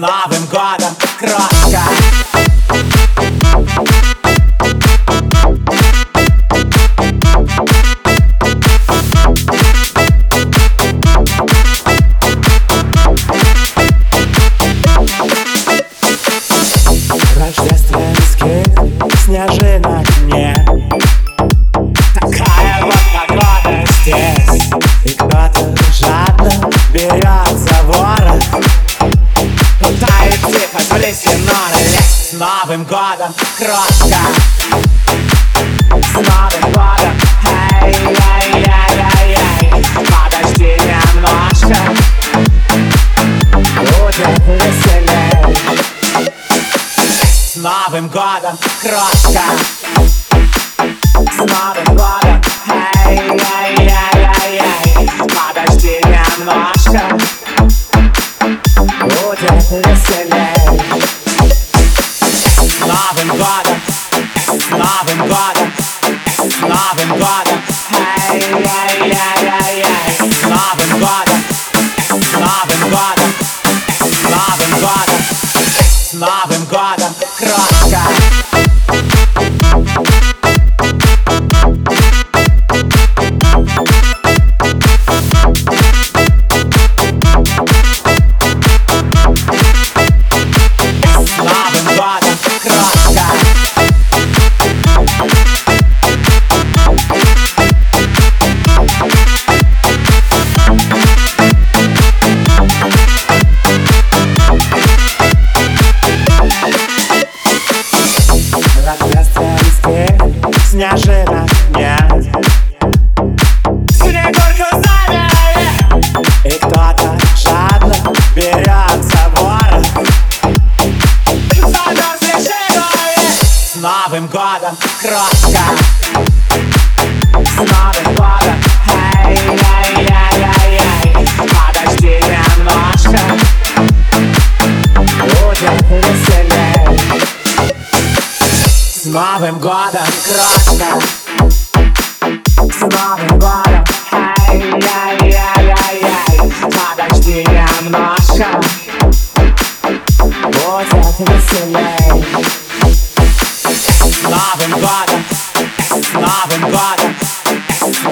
Новым годом, крошка Новым годом, крошка. С Новым годом, эй, эй, эй, эй, эй. Подожди немножко. Будет веселей. С Новым годом, крошка. С Новым годом, эй, годом, с Новым годом, с Новым годом, эй С Новым годом, с Новым годом, с Новым годом, с Новым годом, крошка Новым годом, крошка С Новым годом, эй, эй, эй, эй, эй Подожди немножко Будет веселей С Новым годом, крошка С Новым годом, эй, эй, эй, эй, эй Подожди немножко Будет веселей С Новым годом, с